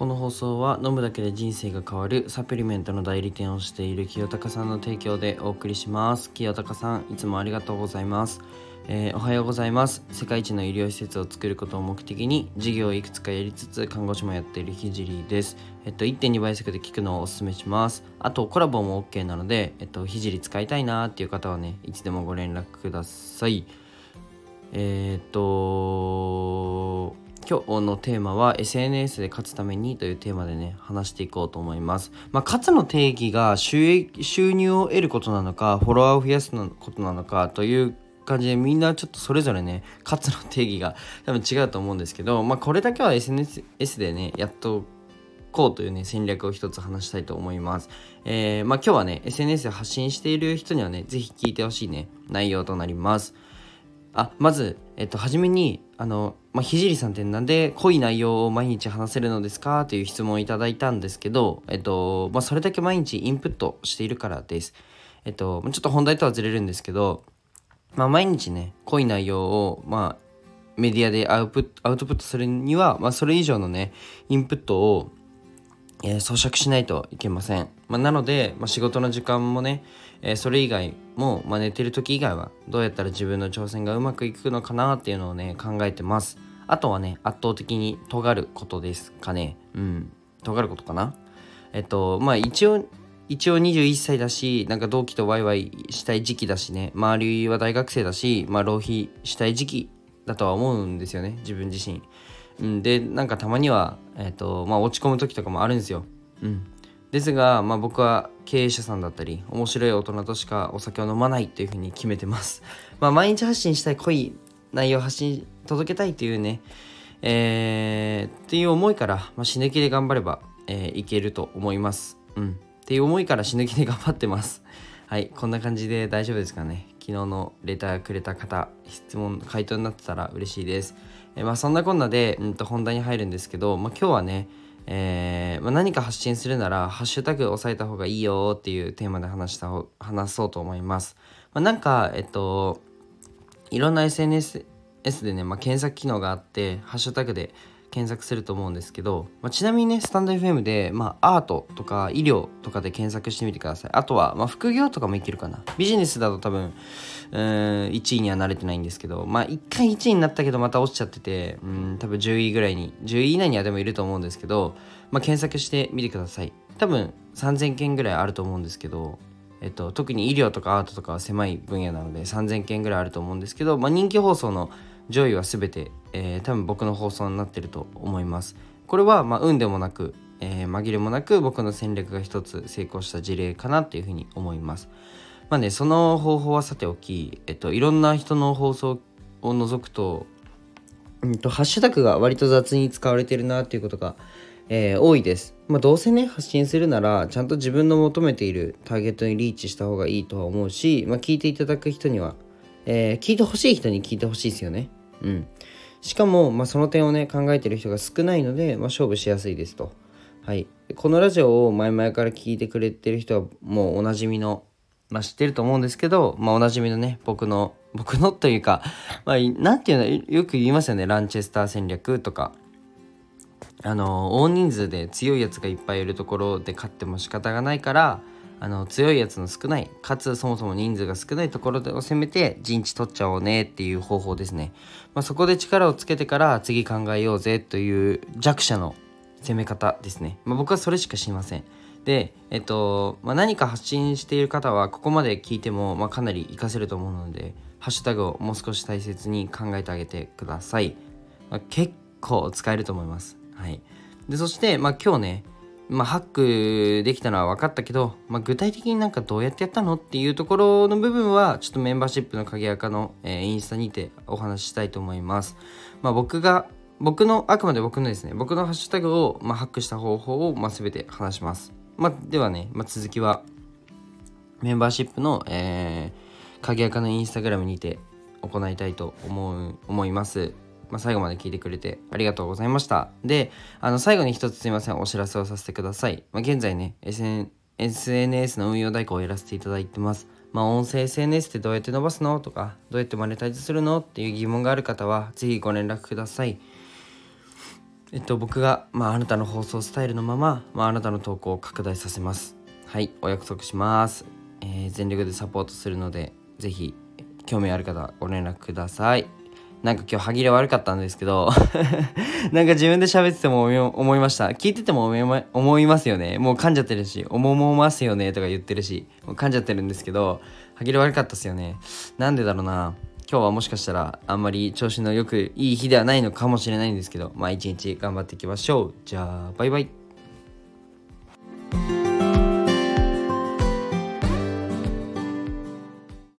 この放送は飲むだけで人生が変わるサプリメントの代理店をしている清高さんの提供でお送りします。清高さんいつもありがとうございます、えーおはようございます。世界一の医療施設を作ることを目的に事業をいくつかやりつつ看護師もやっているひじりです。えっと1.2倍速で聞くのをおすすめします。あとコラボも OK なのでえっとひじり使いたいなーっていう方はねいつでもご連絡ください。えーっと今日のテーマは SNS で勝つためにというテーマでね話していこうと思います。まあ、勝つの定義が収益収入を得ることなのかフォロワーを増やすことなのかという感じでみんなちょっとそれぞれね勝つの定義が 多分違うと思うんですけど、まあ、これだけは SNS でねやっとこうというね戦略を一つ話したいと思います。えーまあ、今日はね SNS で発信している人にはねぜひ聞いてほしいね内容となります。あまず、えっと、初めにあの、まあ、ひじりさんってなんで濃い内容を毎日話せるのですか？という質問をいただいたんですけど、えっとまあ、それだけ毎日インプットしているからです。えっと、ちょっと本題とはずれるんですけど、まあ、毎日ね濃い内容を、まあ、メディアでアウトプットするには、まあ、それ以上のねインプットをえー咀嚼しないといけません。まあ、なので、まあ、仕事の時間もね、えーそれ以外も、まあ、寝てる時以外はどうやったら自分の挑戦がうまくいくのかなっていうのをね考えてます。あとはね圧倒的に尖ることですかね。うん尖ることかな。えっとまあ一応一応21歳だしなんか同期とワイワイしたい時期だしね周りは大学生だし、まあ、浪費したい時期だとは思うんですよね自分自身。うん、でなんかたまには、えーとまあ、落ち込む時とかもあるんですよ。うん、ですが、まあ、僕は経営者さんだったり面白い大人としかお酒を飲まないっていうふうに決めてます。まあ、毎日発信したい濃い内容を発信届けたいっていうね、えーっていう思いから、まあ、死ぬ気で頑張れば、えーいけると思います。うん、っていう思いから死ぬ気で頑張ってます。はい、こんな感じで大丈夫ですかね。昨日のレターくれた方、質問、回答になってたら嬉しいです。えまあ、そんなこんなで、うん、と本題に入るんですけど、まあ、今日はね、えーまあ、何か発信するなら、ハッシュタグ押さえた方がいいよっていうテーマで話した話そうと思います。まあ、なんか、えっと、いろんな SNS でね、まあ、検索機能があって、ハッシュタグで検索すると思うんですけど、まあ、ちなみにね、スタンド FM で、まあ、アートとか医療とかで検索してみてください。あとは、まあ、副業とかもいけるかな。ビジネスだと多分、うん、1位には慣れてないんですけど、まあ、1回1位になったけどまた落ちちゃってて、うん、多分10位ぐらいに、10位以内にはでもいると思うんですけど、まあ、検索してみてください。多分、3000件ぐらいあると思うんですけど、えっと、特に医療とかアートとかは狭い分野なので3000件ぐらいあると思うんですけど、まあ、人気放送の上位は全て、えー多分僕の放送になってると思います。これはまあ運でもなく、えー紛れもなく僕の戦略が一つ成功した事例かなっていうふうに思います。まあね、その方法はさておき、えっと、いろんな人の放送を除くと、うんと、ハッシュタグが割と雑に使われてるなっていうことが、えー多いです。まあ、どうせね、発信するなら、ちゃんと自分の求めているターゲットにリーチした方がいいとは思うし、まあ、聞いていただく人には、えー聞いてほしい人に聞いてほしいですよね。うん。しかも、まあ、その点をね、考えてる人が少ないので、まあ、勝負しやすいですと。はい。このラジオを前々から聞いてくれてる人は、もうおなじみの、まあ、知ってると思うんですけど、まあ、おなじみのね、僕の、僕の というか、まあ、なんていうの、よく言いますよね、ランチェスター戦略とか。あの大人数で強いやつがいっぱいいるところで勝っても仕方がないからあの強いやつの少ないかつそもそも人数が少ないところを攻めて陣地取っちゃおうねっていう方法ですね、まあ、そこで力をつけてから次考えようぜという弱者の攻め方ですね、まあ、僕はそれしか知りません。で、えっとまあ、何か発信している方はここまで聞いても、ま、かなり活かせると思うのでハッシュタグをもう少し大切に考えてあげてください、ま、結構使えると思います。はい。でそして、まあ、今日ね、まあ、ハックできたのは分かったけど、まあ、具体的になんかどうやってやったのっていうところの部分はちょっとメンバーシップの鍵垢の、えーインスタにてお話ししたいと思います、まあ、僕が僕のあくまで僕のですね僕のハッシュタグを、まあ、ハックした方法を、まあ、全て話します、まあ、ではね、まあ、続きはメンバーシップの、えー、鍵垢のインスタグラムにて行いたいと思う思います。まあ、最後まで聞いてくれてありがとうございました。で、あの最後に一つすいません、お知らせをさせてください。まあ、現在ね、SN SNS の運用代行をやらせていただいてます。まあ、音声 SNS ってどうやって伸ばすの？とか、どうやってマネタイズするの？っていう疑問がある方は、ぜひご連絡ください。えっと僕が、まあ、あなたの放送スタイルのまま、まあ、あなたの投稿を拡大させますはいお約束します、えー全力でサポートするのでぜひ興味ある方ご連絡くださいなんか今日歯切れ悪かったんですけど なんか自分で喋ってても思いました。聞いてても思いま思いますよね。もう噛んじゃってるし思もますよねとか言ってるしもう噛んじゃってるんですけど歯切れ悪かったっすよね。なんでだろうな。今日はもしかしたらあんまり調子のよくいい日ではないのかもしれないんですけどまあ一日頑張っていきましょう。じゃあバイバイ。